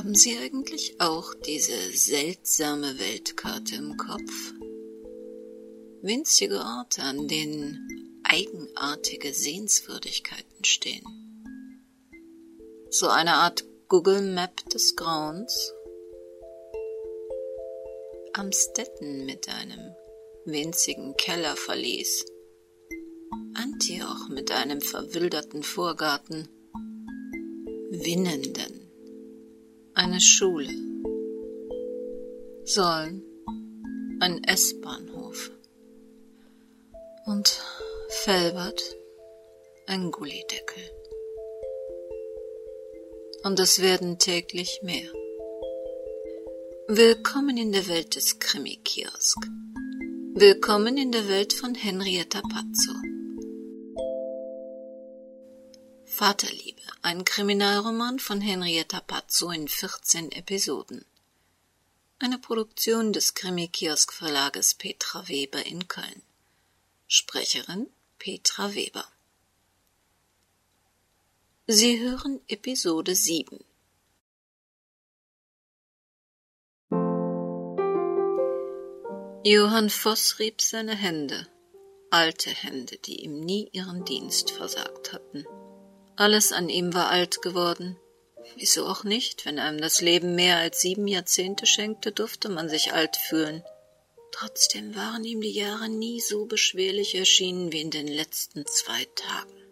Haben Sie eigentlich auch diese seltsame Weltkarte im Kopf? Winzige Orte, an denen eigenartige Sehenswürdigkeiten stehen. So eine Art Google Map des Grauens. Amstetten mit einem winzigen Kellerverlies. Antioch mit einem verwilderten Vorgarten. Winnenden eine Schule. Sollen ein S-Bahnhof. Und Felbert ein Gullideckel. Und es werden täglich mehr. Willkommen in der Welt des Krimi-Kiosk. Willkommen in der Welt von Henrietta Pazzo. Vaterliebe, ein Kriminalroman von Henrietta Pazzo in 14 Episoden. Eine Produktion des Krimi-Kiosk-Verlages Petra Weber in Köln. Sprecherin Petra Weber. Sie hören Episode 7. Johann Voss rieb seine Hände, alte Hände, die ihm nie ihren Dienst versagt hatten. Alles an ihm war alt geworden. Wieso auch nicht? Wenn einem das Leben mehr als sieben Jahrzehnte schenkte, durfte man sich alt fühlen. Trotzdem waren ihm die Jahre nie so beschwerlich erschienen wie in den letzten zwei Tagen.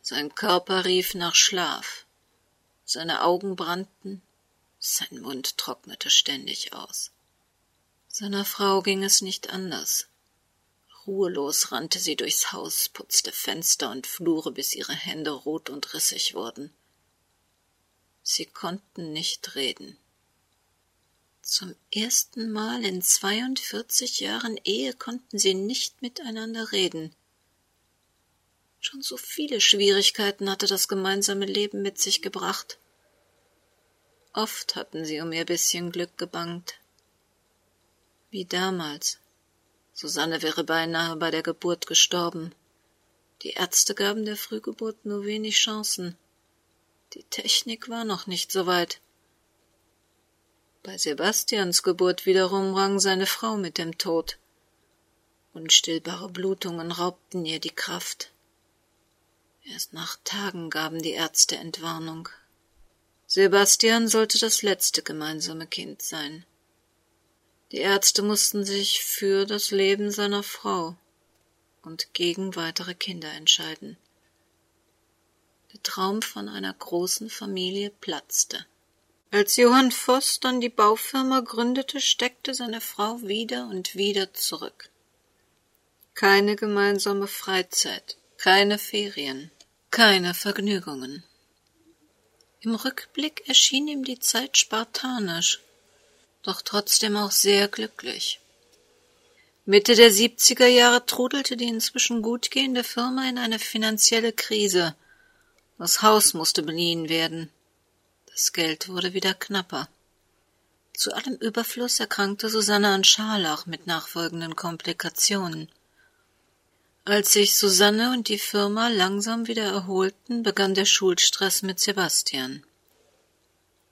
Sein Körper rief nach Schlaf, seine Augen brannten, sein Mund trocknete ständig aus. Seiner Frau ging es nicht anders. Ruhelos rannte sie durchs Haus, putzte Fenster und Flure, bis ihre Hände rot und rissig wurden. Sie konnten nicht reden. Zum ersten Mal in zweiundvierzig Jahren Ehe konnten sie nicht miteinander reden. Schon so viele Schwierigkeiten hatte das gemeinsame Leben mit sich gebracht. Oft hatten sie um ihr bisschen Glück gebangt. Wie damals, Susanne wäre beinahe bei der Geburt gestorben. Die Ärzte gaben der Frühgeburt nur wenig Chancen. Die Technik war noch nicht so weit. Bei Sebastians Geburt wiederum rang seine Frau mit dem Tod. Unstillbare Blutungen raubten ihr die Kraft. Erst nach Tagen gaben die Ärzte Entwarnung. Sebastian sollte das letzte gemeinsame Kind sein. Die Ärzte mussten sich für das Leben seiner Frau und gegen weitere Kinder entscheiden. Der Traum von einer großen Familie platzte. Als Johann Voss dann die Baufirma gründete, steckte seine Frau wieder und wieder zurück. Keine gemeinsame Freizeit, keine Ferien, keine Vergnügungen. Im Rückblick erschien ihm die Zeit spartanisch, doch trotzdem auch sehr glücklich. Mitte der 70er Jahre trudelte die inzwischen gut gehende Firma in eine finanzielle Krise. Das Haus musste beliehen werden. Das Geld wurde wieder knapper. Zu allem Überfluss erkrankte Susanne an Scharlach mit nachfolgenden Komplikationen. Als sich Susanne und die Firma langsam wieder erholten, begann der Schulstress mit Sebastian.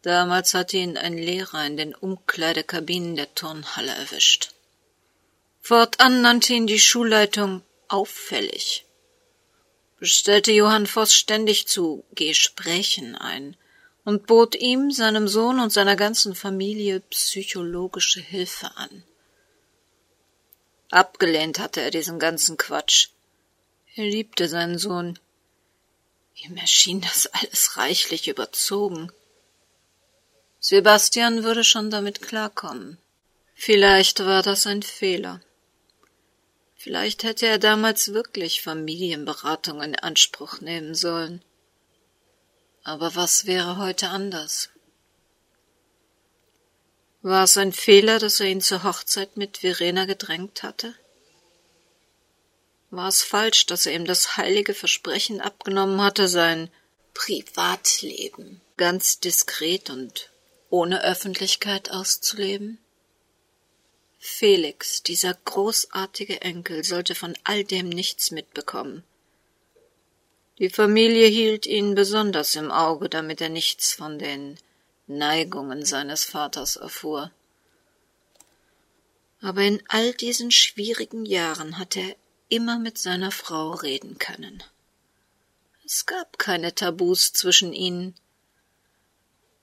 Damals hatte ihn ein Lehrer in den Umkleidekabinen der Turnhalle erwischt. Fortan nannte ihn die Schulleitung auffällig, bestellte Johann Voss ständig zu Gesprächen ein und bot ihm, seinem Sohn und seiner ganzen Familie psychologische Hilfe an. Abgelehnt hatte er diesen ganzen Quatsch. Er liebte seinen Sohn. Ihm erschien das alles reichlich überzogen. Sebastian würde schon damit klarkommen. Vielleicht war das ein Fehler. Vielleicht hätte er damals wirklich Familienberatung in Anspruch nehmen sollen. Aber was wäre heute anders? War es ein Fehler, dass er ihn zur Hochzeit mit Verena gedrängt hatte? War es falsch, dass er ihm das heilige Versprechen abgenommen hatte, sein Privatleben ganz diskret und ohne Öffentlichkeit auszuleben? Felix, dieser großartige Enkel, sollte von all dem nichts mitbekommen. Die Familie hielt ihn besonders im Auge, damit er nichts von den Neigungen seines Vaters erfuhr. Aber in all diesen schwierigen Jahren hatte er immer mit seiner Frau reden können. Es gab keine Tabus zwischen ihnen.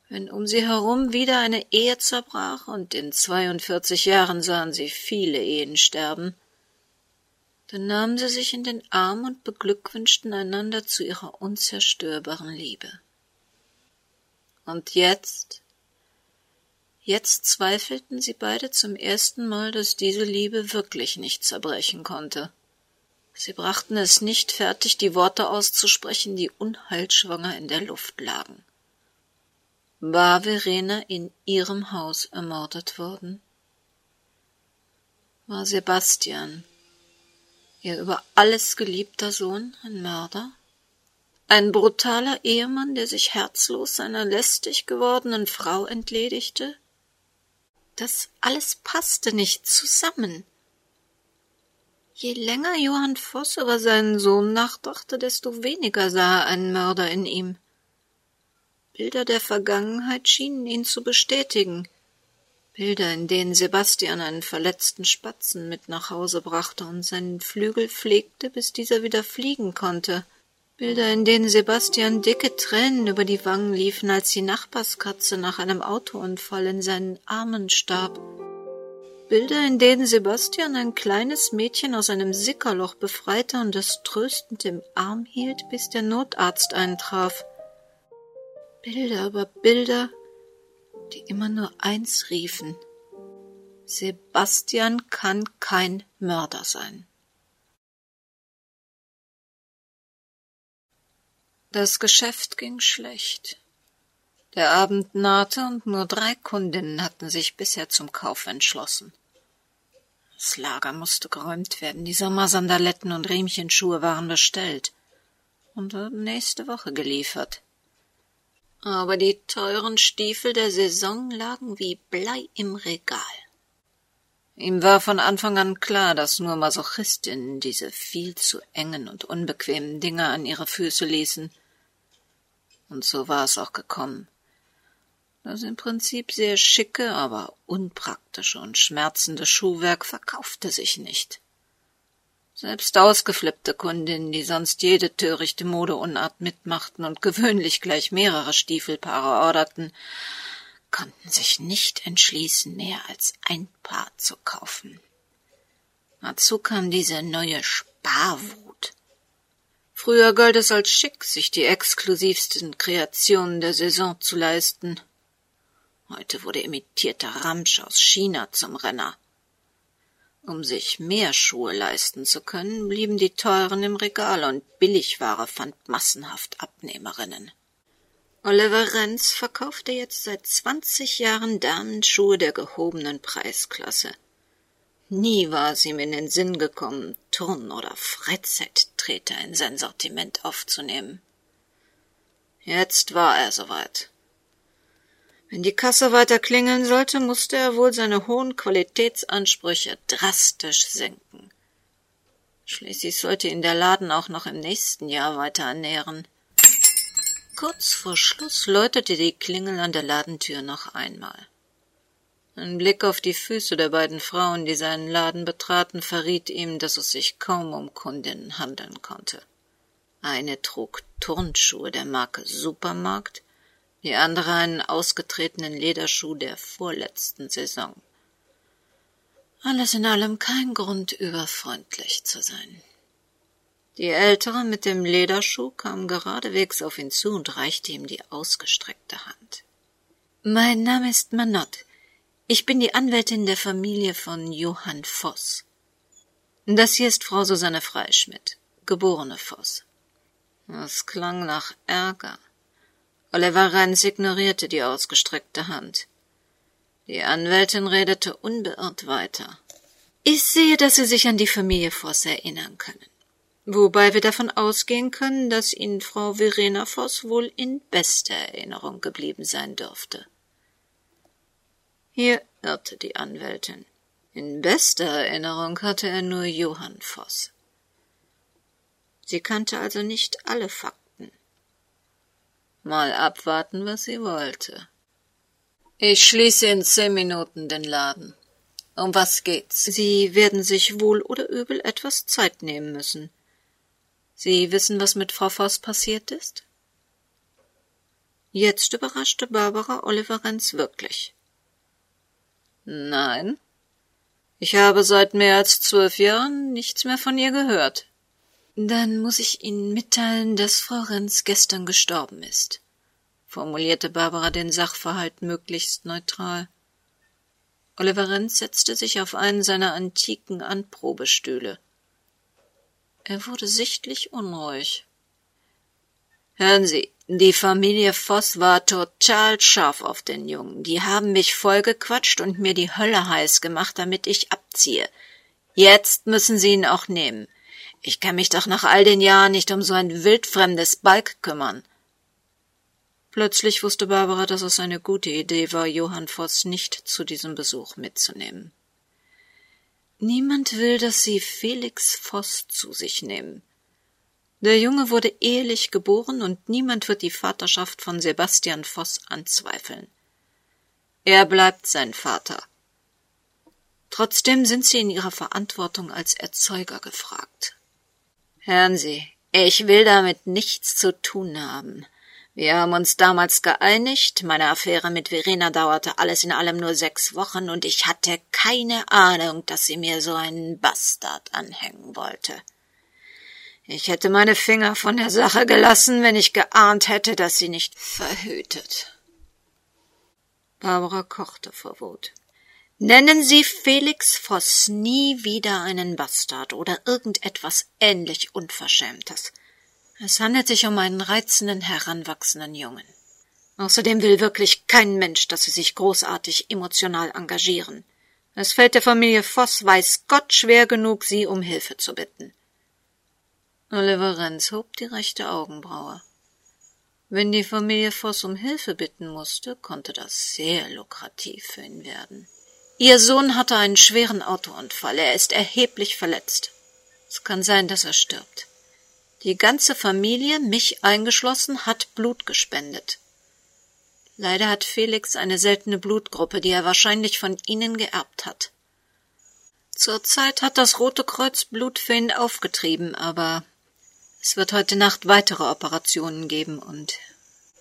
Wenn um sie herum wieder eine Ehe zerbrach, und in zweiundvierzig Jahren sahen sie viele Ehen sterben, dann nahmen sie sich in den Arm und beglückwünschten einander zu ihrer unzerstörbaren Liebe. Und jetzt, jetzt zweifelten sie beide zum ersten Mal, dass diese Liebe wirklich nicht zerbrechen konnte. Sie brachten es nicht fertig, die Worte auszusprechen, die unheilschwanger in der Luft lagen. War Verena in ihrem Haus ermordet worden? War Sebastian, ihr über alles geliebter Sohn, ein Mörder? Ein brutaler Ehemann, der sich herzlos seiner lästig gewordenen Frau entledigte? Das alles passte nicht zusammen. Je länger Johann Voss über seinen Sohn nachdachte, desto weniger sah er einen Mörder in ihm. Bilder der Vergangenheit schienen ihn zu bestätigen. Bilder, in denen Sebastian einen verletzten Spatzen mit nach Hause brachte und seinen Flügel pflegte, bis dieser wieder fliegen konnte. Bilder, in denen Sebastian dicke Tränen über die Wangen liefen, als die Nachbarskatze nach einem Autounfall in seinen Armen starb. Bilder, in denen Sebastian ein kleines Mädchen aus einem Sickerloch befreite und es tröstend im Arm hielt, bis der Notarzt eintraf. Bilder über Bilder, die immer nur eins riefen. Sebastian kann kein Mörder sein. Das Geschäft ging schlecht. Der Abend nahte und nur drei Kundinnen hatten sich bisher zum Kauf entschlossen. Das Lager musste geräumt werden. Die Sommersandaletten und Riemchenschuhe waren bestellt und wurden nächste Woche geliefert. Aber die teuren Stiefel der Saison lagen wie Blei im Regal. Ihm war von Anfang an klar, dass nur Masochistinnen diese viel zu engen und unbequemen Dinge an ihre Füße ließen. Und so war es auch gekommen. Das im Prinzip sehr schicke, aber unpraktische und schmerzende Schuhwerk verkaufte sich nicht. Selbst ausgeflippte Kundinnen, die sonst jede törichte Modeunart mitmachten und gewöhnlich gleich mehrere Stiefelpaare orderten, konnten sich nicht entschließen, mehr als ein Paar zu kaufen. Dazu kam diese neue Sparwut. Früher galt es als schick, sich die exklusivsten Kreationen der Saison zu leisten. Heute wurde imitierter Ramsch aus China zum Renner. Um sich mehr Schuhe leisten zu können, blieben die teuren im Regal und Billigware fand massenhaft Abnehmerinnen. Oliver Renz verkaufte jetzt seit zwanzig Jahren Damenschuhe der gehobenen Preisklasse. Nie war es ihm in den Sinn gekommen, Turn- oder Freizeittreter in sein Sortiment aufzunehmen. Jetzt war er soweit. Wenn die Kasse weiter klingeln sollte, musste er wohl seine hohen Qualitätsansprüche drastisch senken. Schließlich sollte ihn der Laden auch noch im nächsten Jahr weiter ernähren. Kurz vor Schluss läutete die Klingel an der Ladentür noch einmal. Ein Blick auf die Füße der beiden Frauen, die seinen Laden betraten, verriet ihm, dass es sich kaum um Kundinnen handeln konnte. Eine trug Turnschuhe der Marke Supermarkt, die andere einen ausgetretenen Lederschuh der vorletzten Saison. Alles in allem kein Grund, überfreundlich zu sein. Die Ältere mit dem Lederschuh kam geradewegs auf ihn zu und reichte ihm die ausgestreckte Hand. Mein Name ist Manott. Ich bin die Anwältin der Familie von Johann Voss. Das hier ist Frau Susanne Freischmidt, geborene Voss. Das klang nach Ärger. Oliver Renz ignorierte die ausgestreckte Hand. Die Anwältin redete unbeirrt weiter. Ich sehe, dass Sie sich an die Familie Voss erinnern können. Wobei wir davon ausgehen können, dass Ihnen Frau Verena Voss wohl in bester Erinnerung geblieben sein dürfte. Hier irrte die Anwältin. In bester Erinnerung hatte er nur Johann Voss. Sie kannte also nicht alle Fakten. Mal abwarten, was sie wollte. Ich schließe in zehn Minuten den Laden. Um was geht's? Sie werden sich wohl oder übel etwas Zeit nehmen müssen. Sie wissen, was mit Frau Voss passiert ist? Jetzt überraschte Barbara Oliver ganz wirklich. Nein. Ich habe seit mehr als zwölf Jahren nichts mehr von ihr gehört. Dann muss ich Ihnen mitteilen, dass Frau Renz gestern gestorben ist, formulierte Barbara den Sachverhalt möglichst neutral. Oliver Renz setzte sich auf einen seiner antiken Anprobestühle. Er wurde sichtlich unruhig. Hören Sie, die Familie Voss war total scharf auf den Jungen. Die haben mich vollgequatscht und mir die Hölle heiß gemacht, damit ich abziehe. Jetzt müssen Sie ihn auch nehmen. Ich kann mich doch nach all den Jahren nicht um so ein wildfremdes Balk kümmern. Plötzlich wusste Barbara, dass es eine gute Idee war, Johann Voss nicht zu diesem Besuch mitzunehmen. Niemand will, dass sie Felix Voss zu sich nehmen. Der Junge wurde ehelich geboren und niemand wird die Vaterschaft von Sebastian Voss anzweifeln. Er bleibt sein Vater. Trotzdem sind sie in ihrer Verantwortung als Erzeuger gefragt. Hören Sie, ich will damit nichts zu tun haben. Wir haben uns damals geeinigt, meine Affäre mit Verena dauerte alles in allem nur sechs Wochen, und ich hatte keine Ahnung, dass sie mir so einen Bastard anhängen wollte. Ich hätte meine Finger von der Sache gelassen, wenn ich geahnt hätte, dass sie nicht verhütet. Barbara kochte vor Wut. Nennen Sie Felix Voss nie wieder einen Bastard oder irgendetwas ähnlich Unverschämtes. Es handelt sich um einen reizenden, heranwachsenden Jungen. Außerdem will wirklich kein Mensch, dass sie sich großartig emotional engagieren. Es fällt der Familie Voss weiß Gott schwer genug, sie um Hilfe zu bitten. Oliver Renz hob die rechte Augenbraue. Wenn die Familie Voss um Hilfe bitten musste, konnte das sehr lukrativ für ihn werden. Ihr Sohn hatte einen schweren Autounfall. Er ist erheblich verletzt. Es kann sein, dass er stirbt. Die ganze Familie, mich eingeschlossen, hat Blut gespendet. Leider hat Felix eine seltene Blutgruppe, die er wahrscheinlich von Ihnen geerbt hat. Zurzeit hat das Rote Kreuz Blut für ihn aufgetrieben, aber es wird heute Nacht weitere Operationen geben und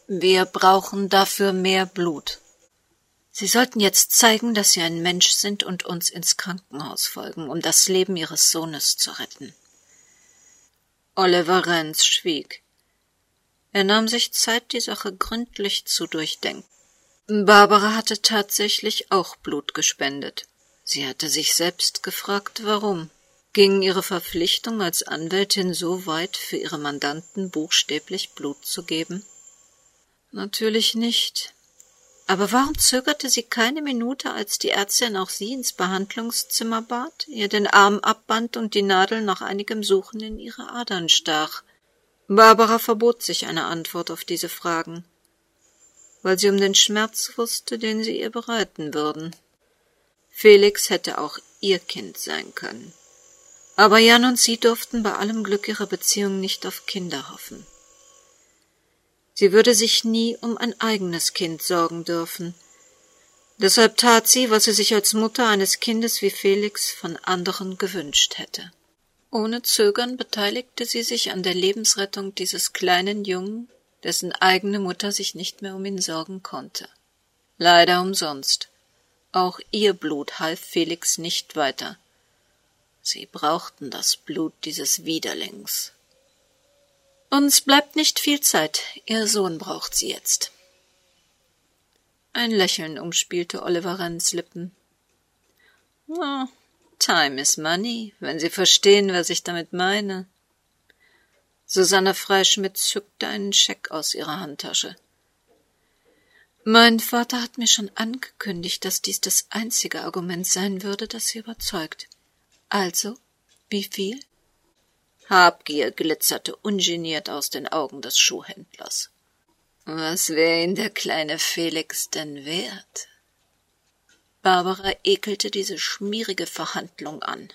wir brauchen dafür mehr Blut. Sie sollten jetzt zeigen, dass Sie ein Mensch sind und uns ins Krankenhaus folgen, um das Leben Ihres Sohnes zu retten. Oliver Renz schwieg. Er nahm sich Zeit, die Sache gründlich zu durchdenken. Barbara hatte tatsächlich auch Blut gespendet. Sie hatte sich selbst gefragt, warum. Ging ihre Verpflichtung als Anwältin so weit, für ihre Mandanten buchstäblich Blut zu geben? Natürlich nicht. Aber warum zögerte sie keine Minute, als die Ärztin auch sie ins Behandlungszimmer bat, ihr den Arm abband und die Nadel nach einigem Suchen in ihre Adern stach? Barbara verbot sich eine Antwort auf diese Fragen, weil sie um den Schmerz wusste, den sie ihr bereiten würden. Felix hätte auch ihr Kind sein können. Aber Jan und sie durften bei allem Glück ihrer Beziehung nicht auf Kinder hoffen. Sie würde sich nie um ein eigenes Kind sorgen dürfen. Deshalb tat sie, was sie sich als Mutter eines Kindes wie Felix von anderen gewünscht hätte. Ohne Zögern beteiligte sie sich an der Lebensrettung dieses kleinen Jungen, dessen eigene Mutter sich nicht mehr um ihn sorgen konnte. Leider umsonst. Auch ihr Blut half Felix nicht weiter. Sie brauchten das Blut dieses Widerlings. Uns bleibt nicht viel Zeit. Ihr Sohn braucht sie jetzt. Ein Lächeln umspielte Oliver Renns Lippen. Oh, time is money, wenn Sie verstehen, was ich damit meine. Susanne Freischmidt zückte einen Scheck aus ihrer Handtasche. Mein Vater hat mir schon angekündigt, dass dies das einzige Argument sein würde, das Sie überzeugt. Also, wie viel? Habgier glitzerte ungeniert aus den Augen des Schuhhändlers. Was wäre ihn der kleine Felix denn wert? Barbara ekelte diese schmierige Verhandlung an.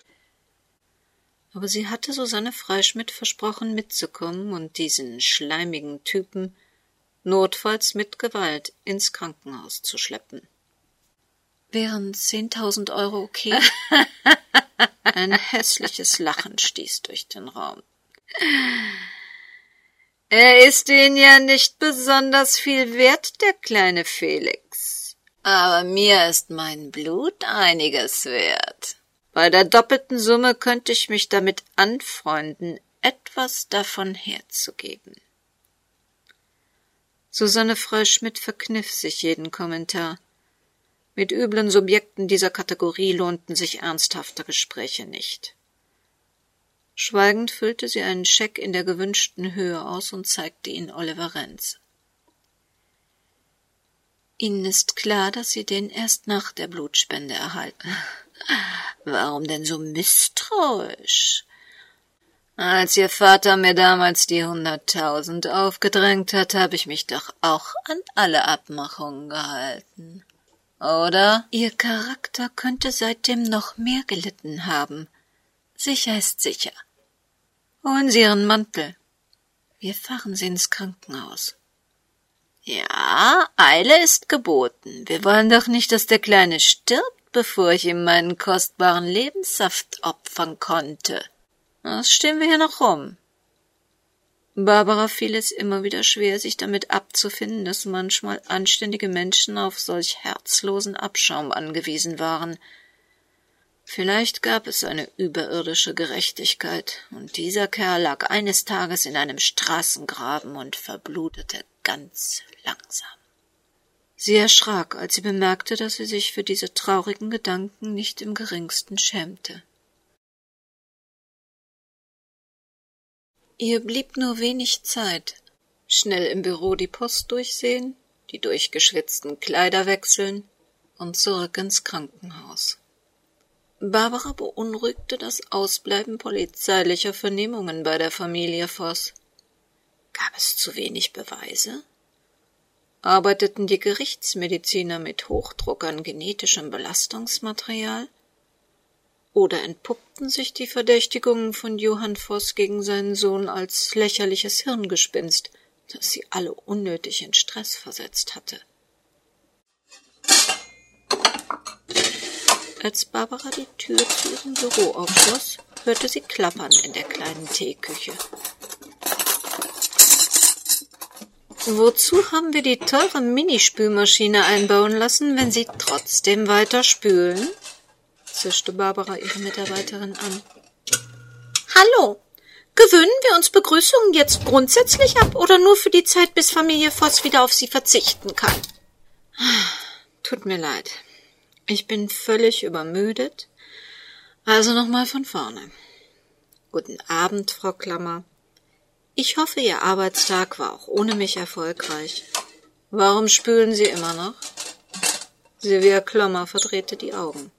Aber sie hatte Susanne Freischmidt versprochen, mitzukommen und diesen schleimigen Typen notfalls mit Gewalt ins Krankenhaus zu schleppen. Wären zehntausend Euro okay? Ein hässliches Lachen stieß durch den Raum. Er ist Ihnen ja nicht besonders viel wert, der kleine Felix. Aber mir ist mein Blut einiges wert. Bei der doppelten Summe könnte ich mich damit anfreunden, etwas davon herzugeben. Susanne Fröschmidt verkniff sich jeden Kommentar. Mit üblen Subjekten dieser Kategorie lohnten sich ernsthafte Gespräche nicht. Schweigend füllte sie einen Scheck in der gewünschten Höhe aus und zeigte ihn Oliver Renz. Ihnen ist klar, dass Sie den erst nach der Blutspende erhalten. Warum denn so misstrauisch? Als Ihr Vater mir damals die hunderttausend aufgedrängt hat, habe ich mich doch auch an alle Abmachungen gehalten. Oder? Ihr Charakter könnte seitdem noch mehr gelitten haben. Sicher ist sicher. Holen Sie Ihren Mantel. Wir fahren Sie ins Krankenhaus. Ja, Eile ist geboten. Wir wollen doch nicht, dass der Kleine stirbt, bevor ich ihm meinen kostbaren Lebenssaft opfern konnte. Was stehen wir hier noch rum? Barbara fiel es immer wieder schwer, sich damit abzufinden, dass manchmal anständige Menschen auf solch herzlosen Abschaum angewiesen waren. Vielleicht gab es eine überirdische Gerechtigkeit, und dieser Kerl lag eines Tages in einem Straßengraben und verblutete ganz langsam. Sie erschrak, als sie bemerkte, dass sie sich für diese traurigen Gedanken nicht im geringsten schämte. Ihr blieb nur wenig Zeit. Schnell im Büro die Post durchsehen, die durchgeschwitzten Kleider wechseln und zurück ins Krankenhaus. Barbara beunruhigte das Ausbleiben polizeilicher Vernehmungen bei der Familie Voss. Gab es zu wenig Beweise? Arbeiteten die Gerichtsmediziner mit Hochdruck an genetischem Belastungsmaterial? Oder entpuppten sich die Verdächtigungen von Johann Voss gegen seinen Sohn als lächerliches Hirngespinst, das sie alle unnötig in Stress versetzt hatte? Als Barbara die Tür zu ihrem Büro aufschloss, hörte sie Klappern in der kleinen Teeküche. Wozu haben wir die teure Minispülmaschine einbauen lassen, wenn Sie trotzdem weiter spülen? Zischte Barbara ihre Mitarbeiterin an. Hallo, gewöhnen wir uns Begrüßungen jetzt grundsätzlich ab oder nur für die Zeit, bis Familie Voss wieder auf sie verzichten kann? Tut mir leid. Ich bin völlig übermüdet. Also nochmal von vorne. Guten Abend, Frau Klammer. Ich hoffe, Ihr Arbeitstag war auch ohne mich erfolgreich. Warum spülen Sie immer noch? Silvia Klammer verdrehte die Augen.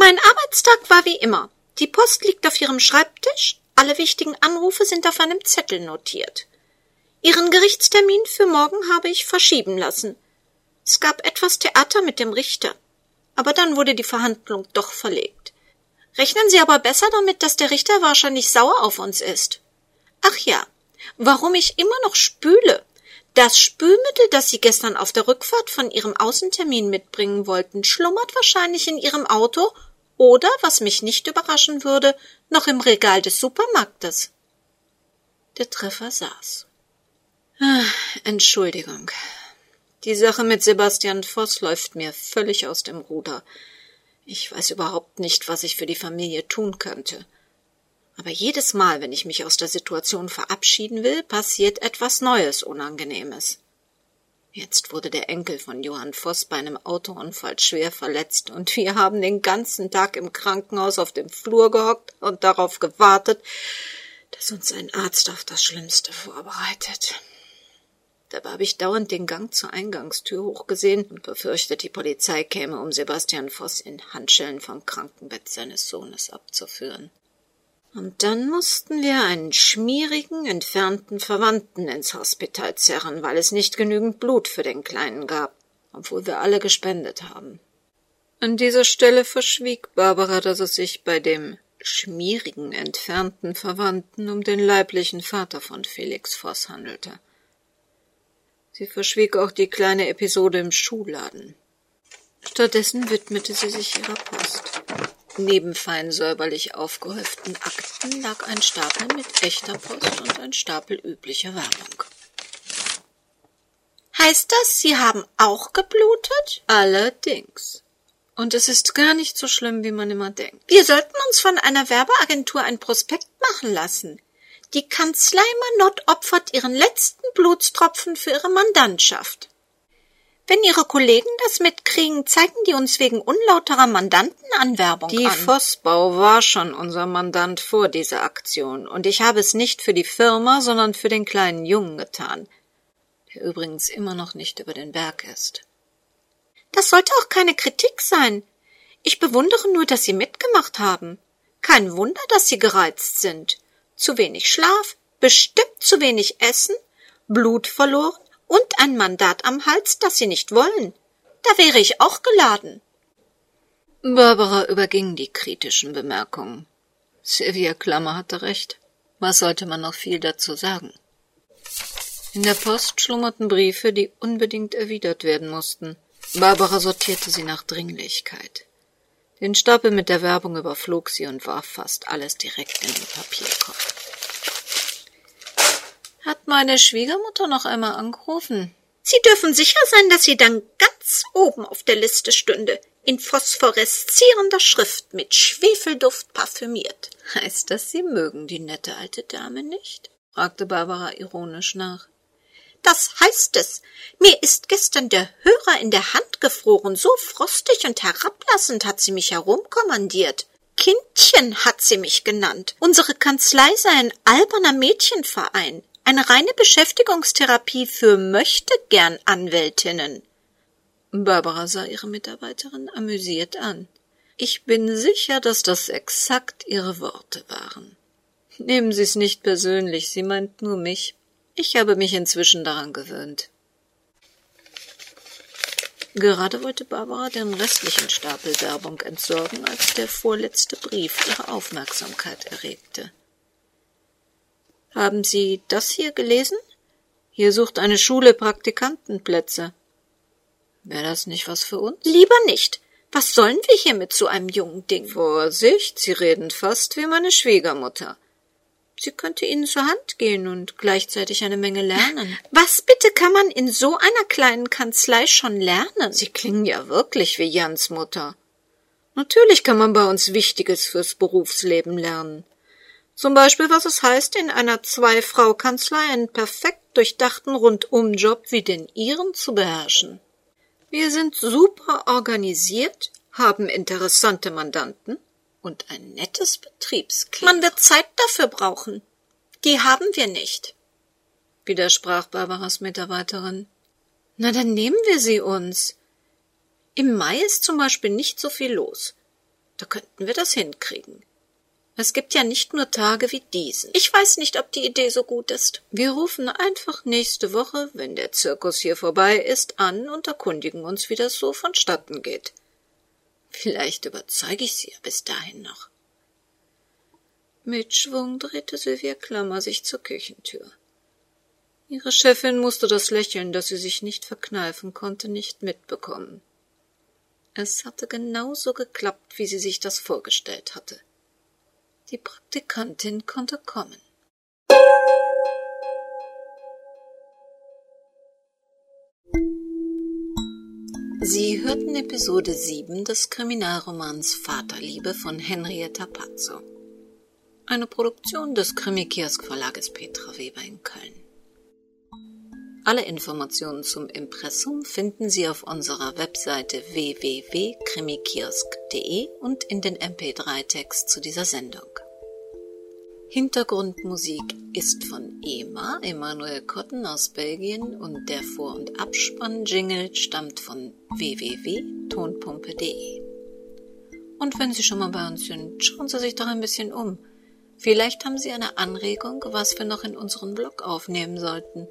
Mein Arbeitstag war wie immer. Die Post liegt auf Ihrem Schreibtisch, alle wichtigen Anrufe sind auf einem Zettel notiert. Ihren Gerichtstermin für morgen habe ich verschieben lassen. Es gab etwas Theater mit dem Richter. Aber dann wurde die Verhandlung doch verlegt. Rechnen Sie aber besser damit, dass der Richter wahrscheinlich sauer auf uns ist. Ach ja, warum ich immer noch spüle. Das Spülmittel, das Sie gestern auf der Rückfahrt von Ihrem Außentermin mitbringen wollten, schlummert wahrscheinlich in Ihrem Auto oder, was mich nicht überraschen würde, noch im Regal des Supermarktes. Der Treffer saß. Ah, Entschuldigung, die Sache mit Sebastian Voss läuft mir völlig aus dem Ruder. Ich weiß überhaupt nicht, was ich für die Familie tun könnte. Aber jedes Mal, wenn ich mich aus der Situation verabschieden will, passiert etwas Neues Unangenehmes. Jetzt wurde der Enkel von Johann Voss bei einem Autounfall schwer verletzt, und wir haben den ganzen Tag im Krankenhaus auf dem Flur gehockt und darauf gewartet, dass uns ein Arzt auf das Schlimmste vorbereitet. Dabei habe ich dauernd den Gang zur Eingangstür hochgesehen und befürchtet, die Polizei käme, um Sebastian Voss in Handschellen vom Krankenbett seines Sohnes abzuführen. Und dann mussten wir einen schmierigen, entfernten Verwandten ins Hospital zerren, weil es nicht genügend Blut für den Kleinen gab, obwohl wir alle gespendet haben. An dieser Stelle verschwieg Barbara, dass es sich bei dem schmierigen, entfernten Verwandten um den leiblichen Vater von Felix Voss handelte. Sie verschwieg auch die kleine Episode im Schuhladen. Stattdessen widmete sie sich ihrer Post. Neben fein säuberlich aufgehäuften Akten lag ein Stapel mit echter Post und ein Stapel üblicher Werbung. Heißt das, Sie haben auch geblutet? Allerdings. Und es ist gar nicht so schlimm, wie man immer denkt. Wir sollten uns von einer Werbeagentur ein Prospekt machen lassen. Die Kanzlei Manott opfert ihren letzten Blutstropfen für ihre Mandantschaft. Wenn Ihre Kollegen das mitkriegen, zeigen die uns wegen unlauterer Mandantenanwerbung Die an. Vossbau war schon unser Mandant vor dieser Aktion, und ich habe es nicht für die Firma, sondern für den kleinen Jungen getan, der übrigens immer noch nicht über den Berg ist. Das sollte auch keine Kritik sein. Ich bewundere nur, dass Sie mitgemacht haben. Kein Wunder, dass Sie gereizt sind. Zu wenig Schlaf, bestimmt zu wenig Essen, Blut verloren und ein Mandat am Hals, das Sie nicht wollen. Da wäre ich auch geladen. Barbara überging die kritischen Bemerkungen. Sylvia Klammer hatte recht. Was sollte man noch viel dazu sagen? In der Post schlummerten Briefe, die unbedingt erwidert werden mussten. Barbara sortierte sie nach Dringlichkeit. Den Stapel mit der Werbung überflog sie und warf fast alles direkt in den Papierkorb. Hat meine Schwiegermutter noch einmal angerufen? Sie dürfen sicher sein, dass sie dann ganz oben auf der Liste stünde, in phosphoreszierender Schrift mit Schwefelduft parfümiert. Heißt das, Sie mögen die nette alte Dame nicht? fragte Barbara ironisch nach. Das heißt es. Mir ist gestern der Hörer in der Hand gefroren, so frostig und herablassend hat sie mich herumkommandiert. Kindchen hat sie mich genannt. Unsere Kanzlei sei ein alberner Mädchenverein, eine reine Beschäftigungstherapie für möchte gern Anwältinnen. Barbara sah ihre Mitarbeiterin amüsiert an. Ich bin sicher, dass das exakt Ihre Worte waren. Nehmen Sie es nicht persönlich, sie meint nur mich. Ich habe mich inzwischen daran gewöhnt. Gerade wollte Barbara den restlichen Stapel Werbung entsorgen, als der vorletzte Brief ihre Aufmerksamkeit erregte. Haben Sie das hier gelesen? Hier sucht eine Schule Praktikantenplätze. Wäre das nicht was für uns? Lieber nicht. Was sollen wir hier mit so einem jungen Ding? Vorsicht, Sie reden fast wie meine Schwiegermutter. Sie könnte Ihnen zur Hand gehen und gleichzeitig eine Menge lernen. Was bitte kann man in so einer kleinen Kanzlei schon lernen? Sie klingen ja wirklich wie Jans Mutter. Natürlich kann man bei uns Wichtiges fürs Berufsleben lernen. Zum Beispiel, was es heißt, in einer Zwei-Frau-Kanzlei einen perfekt durchdachten Rundumjob wie den Ihren zu beherrschen. Wir sind super organisiert, haben interessante Mandanten und ein nettes Betriebsklima. Man wird Zeit dafür brauchen. Die haben wir nicht. widersprach Barbaras Mitarbeiterin. Na, dann nehmen wir sie uns. Im Mai ist zum Beispiel nicht so viel los. Da könnten wir das hinkriegen. Es gibt ja nicht nur Tage wie diesen. Ich weiß nicht, ob die Idee so gut ist. Wir rufen einfach nächste Woche, wenn der Zirkus hier vorbei ist, an und erkundigen uns, wie das so vonstatten geht. Vielleicht überzeuge ich sie ja bis dahin noch. Mit Schwung drehte Sylvia Klammer sich zur Küchentür. Ihre Chefin musste das Lächeln, das sie sich nicht verkneifen konnte, nicht mitbekommen. Es hatte genauso geklappt, wie sie sich das vorgestellt hatte. Die Praktikantin konnte kommen. Sie hörten Episode 7 des Kriminalromans Vaterliebe von Henrietta Pazzo. Eine Produktion des Krimi-Kiosk Verlages Petra Weber in Köln. Alle Informationen zum Impressum finden Sie auf unserer Webseite www.krimikiosk.de und in den MP3-Text zu dieser Sendung. Hintergrundmusik ist von EMA, Emanuel Kotten aus Belgien und der Vor- und Abspann-Jingle stammt von www.tonpumpe.de. Und wenn Sie schon mal bei uns sind, schauen Sie sich doch ein bisschen um. Vielleicht haben Sie eine Anregung, was wir noch in unseren Blog aufnehmen sollten.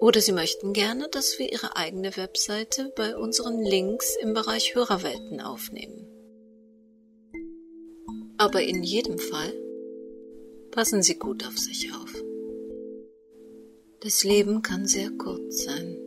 Oder Sie möchten gerne, dass wir Ihre eigene Webseite bei unseren Links im Bereich Hörerwelten aufnehmen. Aber in jedem Fall passen Sie gut auf sich auf. Das Leben kann sehr kurz sein.